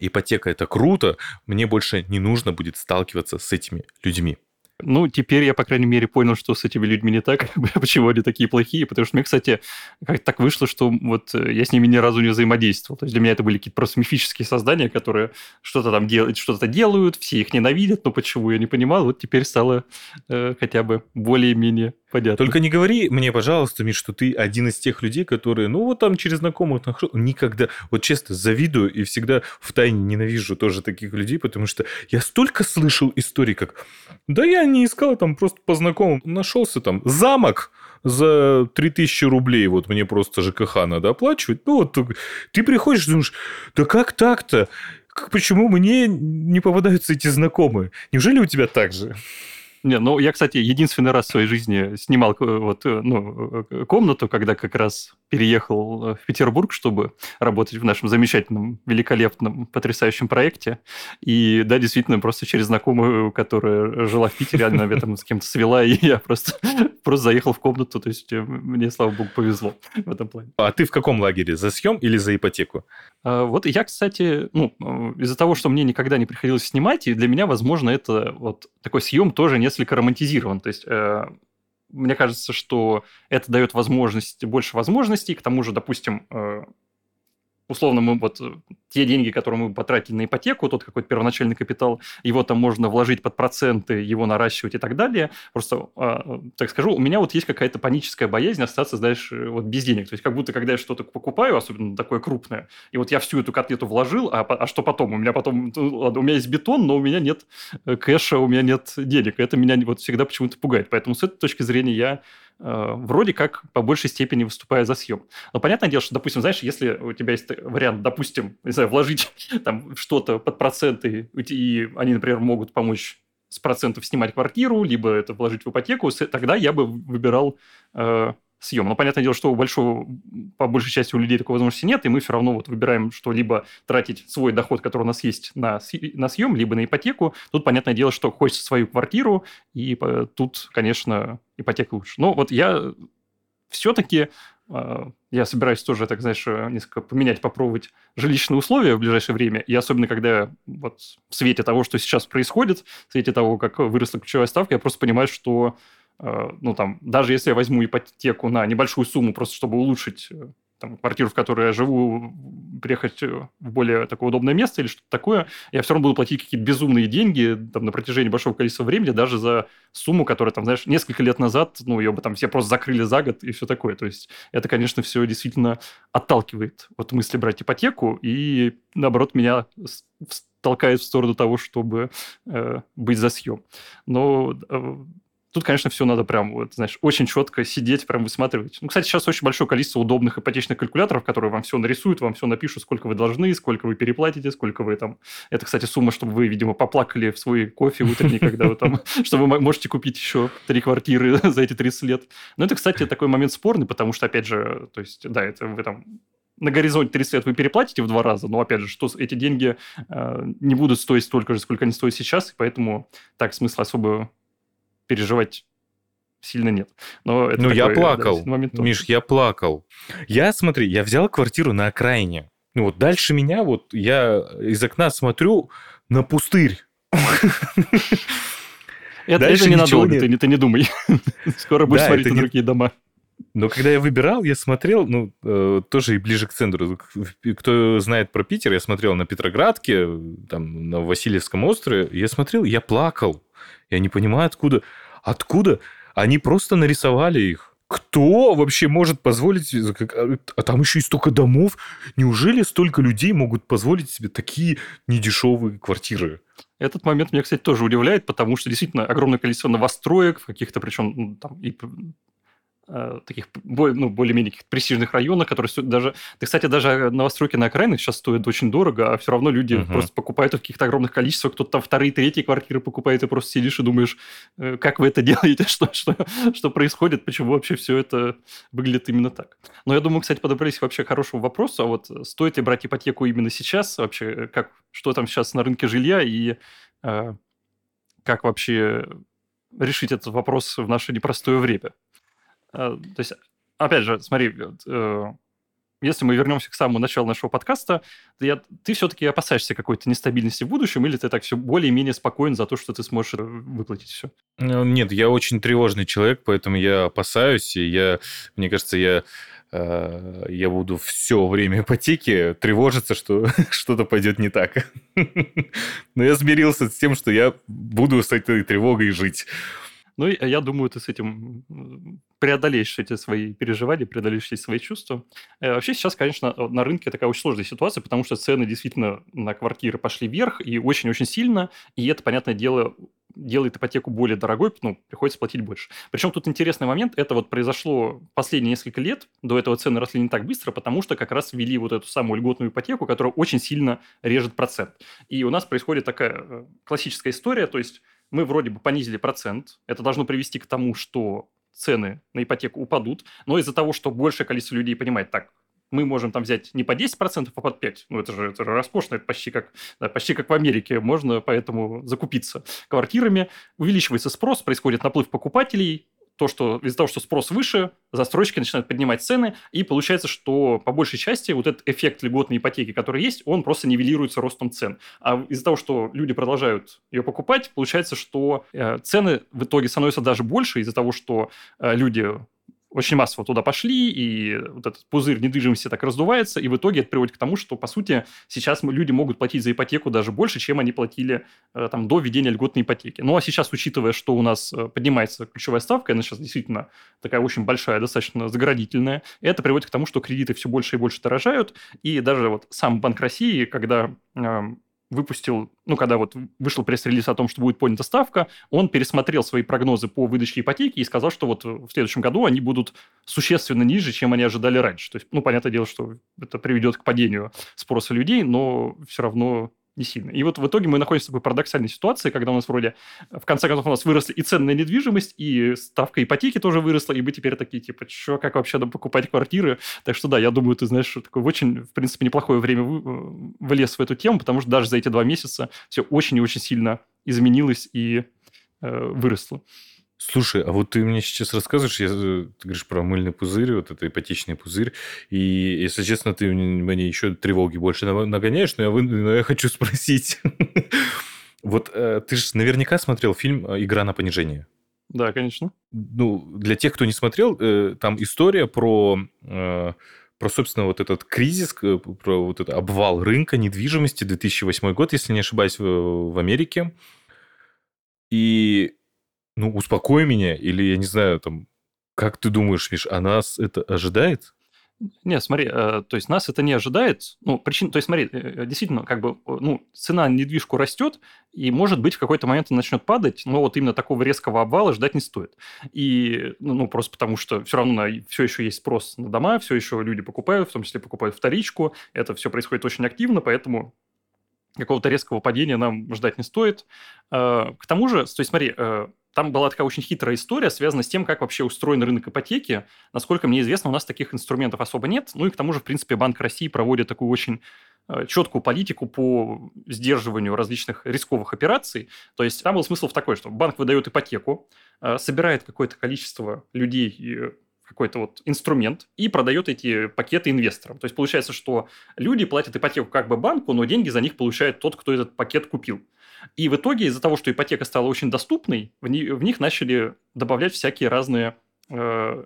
ипотека это круто, мне больше не нужно будет сталкиваться с этими людьми. Ну, теперь я, по крайней мере, понял, что с этими людьми не так, почему они такие плохие, потому что мне, кстати, как так вышло, что вот э, я с ними ни разу не взаимодействовал. То есть для меня это были какие-то просто мифические создания, которые что-то там делают, что-то делают, все их ненавидят, но почему я не понимал, вот теперь стало э, хотя бы более-менее Понятно. Только не говори мне, пожалуйста, Миш, что ты один из тех людей, которые, ну, вот там через знакомых никогда, вот честно, завидую и всегда в тайне ненавижу тоже таких людей, потому что я столько слышал историй, как, да я не искал там просто по знакомым, нашелся там замок, за 3000 рублей вот мне просто ЖКХ надо оплачивать. Ну, вот ты приходишь, думаешь, да как так-то? Почему мне не попадаются эти знакомые? Неужели у тебя так же? Не, ну я, кстати, единственный раз в своей жизни снимал э, вот, э, ну, э, комнату, когда как раз переехал в Петербург, чтобы работать в нашем замечательном, великолепном, потрясающем проекте. И да, действительно, просто через знакомую, которая жила в Питере, она меня там с кем-то свела, и я просто, просто заехал в комнату. То есть мне, слава богу, повезло в этом плане. А ты в каком лагере? За съем или за ипотеку? А, вот я, кстати, ну, из-за того, что мне никогда не приходилось снимать, и для меня, возможно, это вот такой съем тоже не несколько романтизирован. То есть э, мне кажется, что это дает возможность, больше возможностей. К тому же, допустим, э, условно, мы вот э, те деньги, которые мы потратили на ипотеку, тот какой-то первоначальный капитал, его там можно вложить под проценты, его наращивать и так далее. Просто, э, так скажу, у меня вот есть какая-то паническая боязнь остаться, знаешь, э, вот без денег. То есть как будто, когда я что-то покупаю, особенно такое крупное, и вот я всю эту котлету вложил, а, а что потом? У меня потом, ну, у меня есть бетон, но у меня нет э, кэша, у меня нет денег. Это меня вот всегда почему-то пугает. Поэтому с этой точки зрения я Э, вроде как по большей степени выступая за съем. Но понятное дело, что, допустим, знаешь, если у тебя есть вариант, допустим, не вложить там что-то под проценты, и они, например, могут помочь с процентов снимать квартиру, либо это вложить в ипотеку, тогда я бы выбирал э, съем. Но понятное дело, что у большого, по большей части у людей такой возможности нет, и мы все равно вот выбираем, что либо тратить свой доход, который у нас есть на, на съем, либо на ипотеку. Тут понятное дело, что хочется свою квартиру, и тут, конечно, ипотека лучше. Но вот я все-таки я собираюсь тоже, так знаешь, несколько поменять, попробовать жилищные условия в ближайшее время. И особенно, когда вот в свете того, что сейчас происходит, в свете того, как выросла ключевая ставка, я просто понимаю, что Э, ну, там, даже если я возьму ипотеку на небольшую сумму, просто чтобы улучшить э, там, квартиру, в которой я живу, приехать в более такое удобное место или что-то такое, я все равно буду платить какие-то безумные деньги там, на протяжении большого количества времени, даже за сумму, которая, там, знаешь, несколько лет назад, ну, ее бы там все просто закрыли за год и все такое. То есть это, конечно, все действительно отталкивает от мысли брать ипотеку и, наоборот, меня толкает в сторону того, чтобы э, быть за съем. Но э, Тут, конечно, все надо прям, вот, знаешь, очень четко сидеть, прям высматривать. Ну, кстати, сейчас очень большое количество удобных ипотечных калькуляторов, которые вам все нарисуют, вам все напишут, сколько вы должны, сколько вы переплатите, сколько вы там... Это, кстати, сумма, чтобы вы, видимо, поплакали в свой кофе утренний, когда вы там... Что вы можете купить еще три квартиры за эти 30 лет. Но это, кстати, такой момент спорный, потому что, опять же, то есть, да, это вы там на горизонте 30 лет вы переплатите в два раза, но, опять же, что эти деньги э, не будут стоить столько же, сколько они стоят сейчас, и поэтому так смысла особо переживать сильно нет. Но это ну, такой, я да, плакал. момент тоже. Миш, я плакал. Я, смотри, я взял квартиру на окраине. Ну, вот дальше меня, вот я из окна смотрю на пустырь. Это, ненадолго, ты, не- ты не думай. Скоро будешь Да, смотреть на не- другие дома. Но когда я выбирал, я смотрел, ну, э, тоже и ближе к центру. Кто знает про Питер, я смотрел на Петроградке, там, на Васильевском острове. Я смотрел, я плакал. Я не понимаю, откуда... Откуда? Они просто нарисовали их. Кто вообще может позволить... как- А там еще и столько домов. Неужели столько людей могут позволить себе такие недешевые квартиры? Этот момент меня, кстати, тоже удивляет, потому что действительно огромное количество новостроек каких-то, причем ну, там и таких бо- ну, более-менее престижных районах, которые даже... Да, кстати, даже новостройки на окраинах сейчас стоят очень дорого, а все равно люди Мгм. просто покупают в каких-то огромных количествах, кто-то там вторые, третьи квартиры покупает, и просто сидишь и думаешь, э, как вы это делаете, что, что, что происходит, почему вообще все это выглядит именно так. Но я думаю, кстати, подобрались вообще к хорошему вопросу, а вот стоит ли брать ипотеку именно сейчас, вообще, э, как, что там сейчас на рынке жилья, и э, как вообще решить этот вопрос в наше непростое время. Э, То есть, опять же, смотри, э, если мы вернемся к самому началу нашего подкаста, то я, ты все-таки опасаешься какой-то нестабильности в будущем, или ты так все более-менее спокоен за то, что ты сможешь это выплатить все? Ну, Нет, я очень тревожный человек, поэтому я опасаюсь, и я, мне кажется, я, э, я буду все время ипотеки тревожиться, что что-то пойдет не так. Но я смирился с тем, что я буду с этой тревогой жить. Ну, и я думаю, ты с этим преодолеешь эти свои переживания, преодолеешь эти свои чувства. Э, Вообще сейчас, конечно, на рынке такая очень сложная ситуация, потому что цены действительно на квартиры пошли вверх и очень-очень сильно, и это, понятное дело, делает ипотеку более дорогой, ну, приходится платить больше. Причем тут интересный момент, это вот произошло последние несколько лет, до этого цены росли не так быстро, потому что как раз ввели вот эту самую льготную ипотеку, которая очень сильно режет процент. И у нас происходит такая э, классическая история, то есть мы вроде бы понизили процент, это должно привести к тому, что цены на ипотеку упадут, но из-за того, что большее количество людей понимает, так, мы можем там взять не по 10%, а под 5%. Ну, это же, это же роскошно, это почти как, да, почти как в Америке. Можно поэтому закупиться квартирами. Увеличивается спрос, происходит наплыв покупателей. То, что из-за того, что спрос выше, застройщики начинают поднимать цены, и получается, что по большей части вот этот эффект льготной ипотеки, который есть, он просто нивелируется ростом цен. А из-за того, что люди продолжают ее покупать, получается, что э, цены в итоге становятся даже больше из-за того, что э, люди очень массово туда пошли, и вот этот пузырь недвижимости так раздувается, и в итоге это приводит к тому, что, по сути, сейчас люди могут платить за ипотеку даже больше, чем они платили э, там, до введения льготной ипотеки. Ну, а сейчас, учитывая, что у нас э, поднимается ключевая ставка, она сейчас действительно такая очень большая, достаточно заградительная, это приводит к тому, что кредиты все больше и больше дорожают, и даже вот сам Банк России, когда эм, выпустил, ну, когда вот вышел пресс-релиз о том, что будет поднята ставка, он пересмотрел свои прогнозы по выдаче ипотеки и сказал, что вот в следующем году они будут существенно ниже, чем они ожидали раньше. То есть, ну, понятное дело, что это приведет к падению спроса людей, но все равно не сильно. И вот в итоге мы находимся в такой парадоксальной ситуации, когда у нас вроде, в конце концов, у нас выросли и цены на недвижимость, и ставка ипотеки тоже выросла, и мы теперь такие, типа, что, как вообще надо покупать квартиры? Так что да, я думаю, ты знаешь, такое в очень, в принципе, неплохое время э, влез в эту тему, потому что даже за эти два месяца все очень и очень сильно изменилось и э, выросло. Слушай, а вот ты мне сейчас рассказываешь, я, э, ты говоришь про мыльный пузырь, вот это ипотечный пузырь, и, если честно, ты мне еще тревоги больше нагоняешь, но я, вы- но я хочу спросить. Вот э, ты же наверняка смотрел фильм э, «Игра на понижение». Да, конечно. Ну, для тех, кто не смотрел, там история про, про, собственно, вот этот кризис, про вот этот обвал рынка недвижимости 2008 год, если не ошибаюсь, в, в Америке. И, ну, успокой меня, или, я не знаю, там, как ты думаешь, Миш, а нас это ожидает? Не, смотри, э, то есть нас это не ожидает. Ну, причин, то есть смотри, э, действительно, как бы, э, ну, цена на недвижку растет, и, может быть, в какой-то момент она начнет падать, но вот именно такого резкого обвала ждать не стоит. И, ну, ну, просто потому что все равно все еще есть спрос на дома, все еще люди покупают, в том числе покупают вторичку, это все происходит очень активно, поэтому какого-то резкого падения нам ждать не стоит. Э, К тому же, то есть смотри, э, там была такая очень хитрая история, связанная с тем, как вообще устроен рынок ипотеки. Насколько мне известно, у нас таких инструментов особо нет. Ну и к тому же, в принципе, Банк России проводит такую очень э, четкую политику по сдерживанию различных рисковых операций. То есть там был смысл в такой, что банк выдает ипотеку, э, собирает какое-то количество людей какой-то вот инструмент и продает эти пакеты инвесторам. То есть получается, что люди платят ипотеку как бы банку, но деньги за них получает тот, кто этот пакет купил. И в итоге из-за того, что ипотека стала очень доступной, в, ни, в них начали добавлять всякие разные э,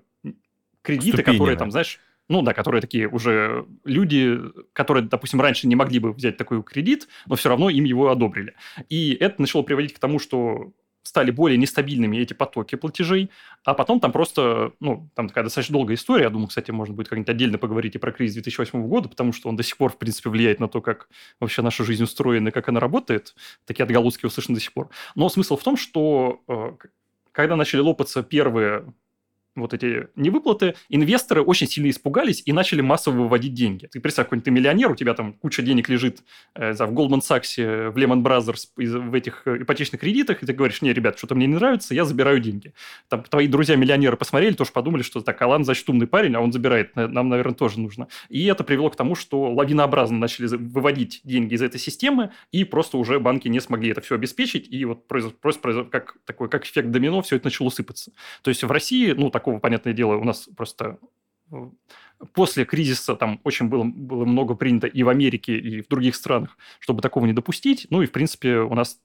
кредиты, Ступени, которые там, знаешь, ну да, которые такие уже люди, которые, допустим, раньше не могли бы взять такой кредит, но все равно им его одобрили. И это начало приводить к тому, что стали более нестабильными эти потоки платежей, а потом там просто, ну, там такая достаточно долгая история, я думаю, кстати, можно будет как-нибудь отдельно поговорить и про кризис 2008 года, потому что он до сих пор, в принципе, влияет на то, как вообще наша жизнь устроена как она работает, такие отголоски услышаны до сих пор. Но смысл в том, что э, когда начали лопаться первые вот эти невыплаты, инвесторы очень сильно испугались и начали массово выводить деньги. Ты представь, какой-нибудь ты миллионер, у тебя там куча денег лежит э, в Goldman Sachs, в Lehman Brothers, в этих э, ипотечных кредитах, и ты говоришь, не, ребят, что-то мне не нравится, я забираю деньги. Там твои друзья-миллионеры посмотрели, тоже подумали, что так, Алан, значит, умный парень, а он забирает, нам, наверное, тоже нужно. И это привело к тому, что лавинообразно начали выводить деньги из этой системы, и просто уже банки не смогли это все обеспечить, и вот просто как такой, как эффект домино, все это начало сыпаться. То есть в России, ну, такого такого, понятное дело, у нас просто э, после кризиса там очень было, было много принято и в Америке, и в других странах, чтобы такого не допустить. Ну и, в принципе, у нас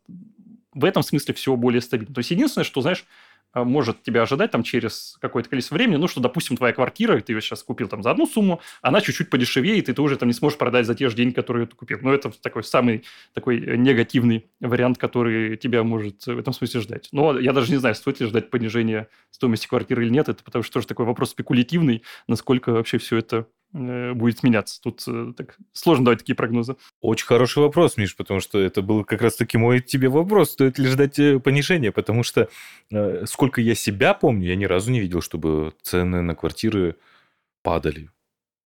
в этом смысле все более стабильно. То есть единственное, что, знаешь, может тебя ожидать там через какое-то количество времени, ну, что, допустим, твоя квартира, ты ее сейчас купил там за одну сумму, она чуть-чуть подешевеет, и ты уже там не сможешь продать за те же деньги, которые ты купил. Но это такой самый такой негативный вариант, который тебя может в этом смысле ждать. Но я даже не знаю, стоит ли ждать понижения стоимости квартиры или нет, это потому что тоже такой вопрос спекулятивный, насколько вообще все это Э, будет меняться. Тут э, так, сложно давать такие прогнозы. Очень хороший вопрос, Миш, потому что это был как раз-таки мой тебе вопрос. Стоит ли ждать э, понижения? Потому что сколько я себя помню, я ни разу не видел, чтобы цены на квартиры падали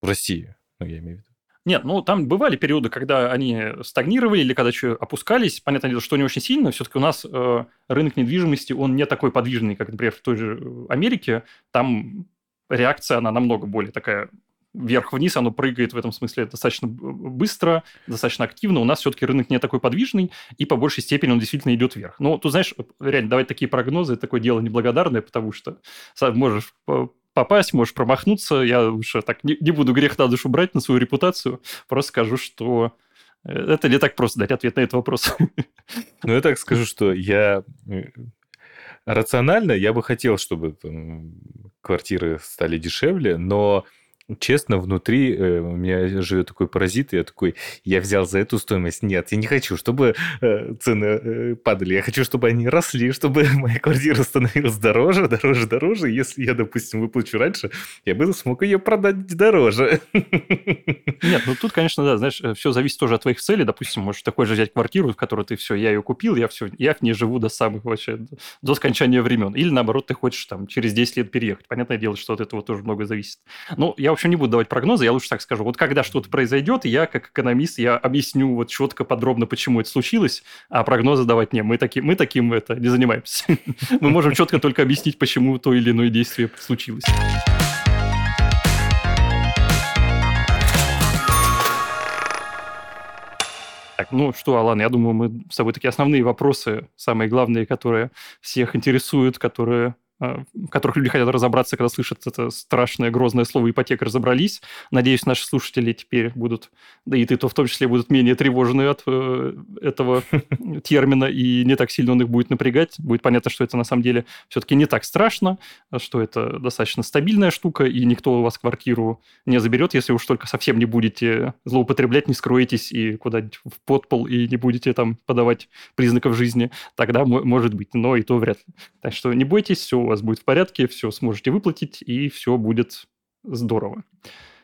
в России. Ну, я имею в виду. Нет, ну там бывали периоды, когда они стагнировали или когда что опускались. Понятное дело, что не очень сильно. Все-таки у нас э, рынок недвижимости, он не такой подвижный, как, например, в той же Америке. Там реакция, она намного более такая вверх-вниз, оно прыгает в этом смысле достаточно быстро, достаточно активно. У нас все-таки рынок не такой подвижный, и по большей степени он действительно идет вверх. Но тут, знаешь, реально давать такие прогнозы, такое дело неблагодарное, потому что можешь попасть, можешь промахнуться. Я лучше так не, не буду грех на душу брать на свою репутацию, просто скажу, что э, это не так просто дать ответ на этот вопрос. Ну, я так скажу, что я э, рационально я бы хотел, чтобы там, квартиры стали дешевле, но честно, внутри э, у меня живет такой паразит, и я такой, я взял за эту стоимость. Нет, я не хочу, чтобы э, цены э, падали. Я хочу, чтобы они росли, чтобы моя квартира становилась дороже, дороже, дороже. Если я, допустим, выплачу раньше, я бы смог ее продать дороже. Нет, ну тут, конечно, да, знаешь, э, все зависит тоже от твоих целей. Допустим, можешь такой же взять квартиру, в которой ты все, я ее купил, я все, я в ней живу до самых вообще, до скончания времен. Или наоборот, ты хочешь там через 10 лет переехать. Понятное дело, что от этого тоже много зависит. Ну, я общем, не буду давать прогнозы, я лучше так скажу. Вот когда что-то произойдет, я как экономист, я объясню вот четко, подробно, почему это случилось, а прогнозы давать не. Мы, таки, мы таким это не занимаемся. Мы можем четко только объяснить, почему то или иное действие случилось. Так, ну что, Алан, я думаю, мы с тобой такие основные вопросы, самые главные, которые всех интересуют, которые в которых люди хотят разобраться, когда слышат это страшное, грозное слово ипотека, разобрались. Надеюсь, наши слушатели теперь будут, да и ты то в том числе, будут менее тревожны от э, этого термина, и не так сильно он их будет напрягать. Будет понятно, что это на самом деле все-таки не так страшно, что это достаточно стабильная штука, и никто у вас квартиру не заберет, если уж только совсем не будете злоупотреблять, не скроетесь и куда-нибудь в подпол, и не будете там подавать признаков жизни. Тогда может быть, но и то вряд ли. Так что не бойтесь, все у вас будет в порядке, все сможете выплатить, и все будет здорово.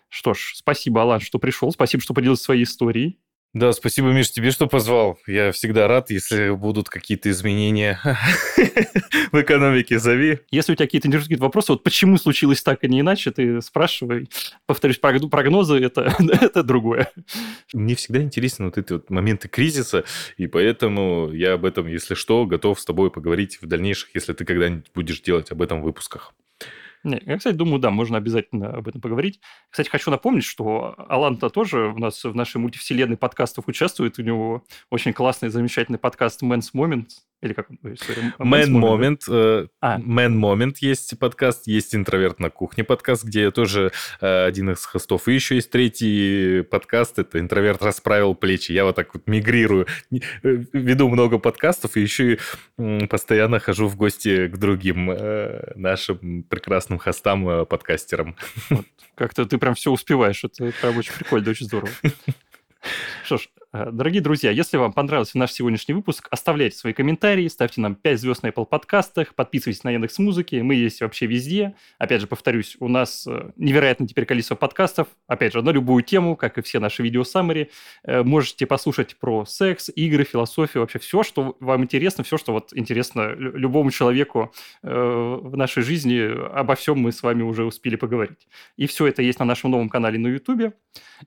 Что ж, спасибо, Алан, что пришел, спасибо, что поделился своей историей. Да, спасибо, Миш, тебе, что позвал. Я всегда рад, если будут какие-то изменения в экономике, зови. Если у тебя какие-то интересуют вопросы, вот почему случилось так, а не иначе, ты спрашивай. Повторюсь, прогнозы это, это другое. Мне всегда интересны вот эти вот моменты кризиса, и поэтому я об этом, если что, готов с тобой поговорить в дальнейших, если ты когда-нибудь будешь делать об этом в выпусках. Не, я, кстати, думаю, да, можно обязательно об этом поговорить. Кстати, хочу напомнить, что Алан-то тоже у нас в нашей мультивселенной подкастов участвует. У него очень классный, замечательный подкаст «Men's Moments». Или как он? Man Moment. Э, а. Man Moment есть подкаст, есть «Интроверт на кухне» подкаст, где я тоже э, один из хостов. И еще есть третий подкаст, это «Интроверт расправил плечи». Я вот так вот мигрирую, э, веду много подкастов и еще и постоянно хожу в гости к другим нашим прекрасным хостам, подкастерам. Вот. Как-то ты прям все успеваешь. Это прям очень прикольно, очень здорово. Что ж, Э, дорогие друзья, если вам понравился наш сегодняшний выпуск, оставляйте свои комментарии, ставьте нам 5 звезд на Apple подкастах, подписывайтесь на Яндекс Музыки, мы есть вообще везде. Опять же, повторюсь, у нас э, невероятно теперь количество подкастов, опять же, на любую тему, как и все наши видео саммари. Э, можете послушать про секс, игры, философию, вообще все, что вам интересно, все, что вот интересно любому человеку в нашей жизни, обо всем мы с вами уже успели поговорить. И все это есть на нашем новом канале на YouTube.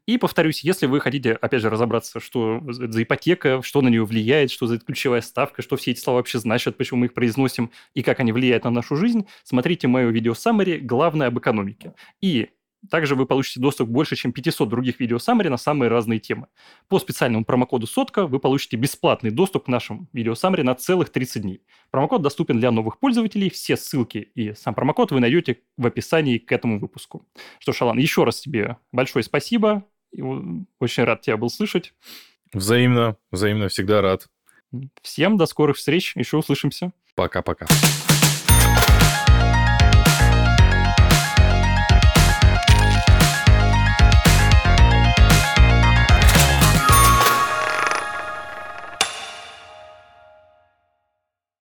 И повторюсь, если вы хотите, опять же, разобраться, что что за ипотека, что на нее влияет, что за ключевая ставка, что все эти слова вообще значат, почему мы их произносим и как они влияют на нашу жизнь, смотрите мое видео summary «Главное об экономике». И также вы получите доступ к больше, чем 500 других видео summary на самые разные темы. По специальному промокоду «Сотка» вы получите бесплатный доступ к нашим видео summary на целых 30 дней. Промокод доступен для новых пользователей. Все ссылки и сам промокод вы найдете в описании к этому выпуску. Что ж, Алан, еще раз тебе большое спасибо. Очень рад тебя был слышать. Взаимно, взаимно, всегда рад. Всем до скорых встреч, еще услышимся. Пока-пока.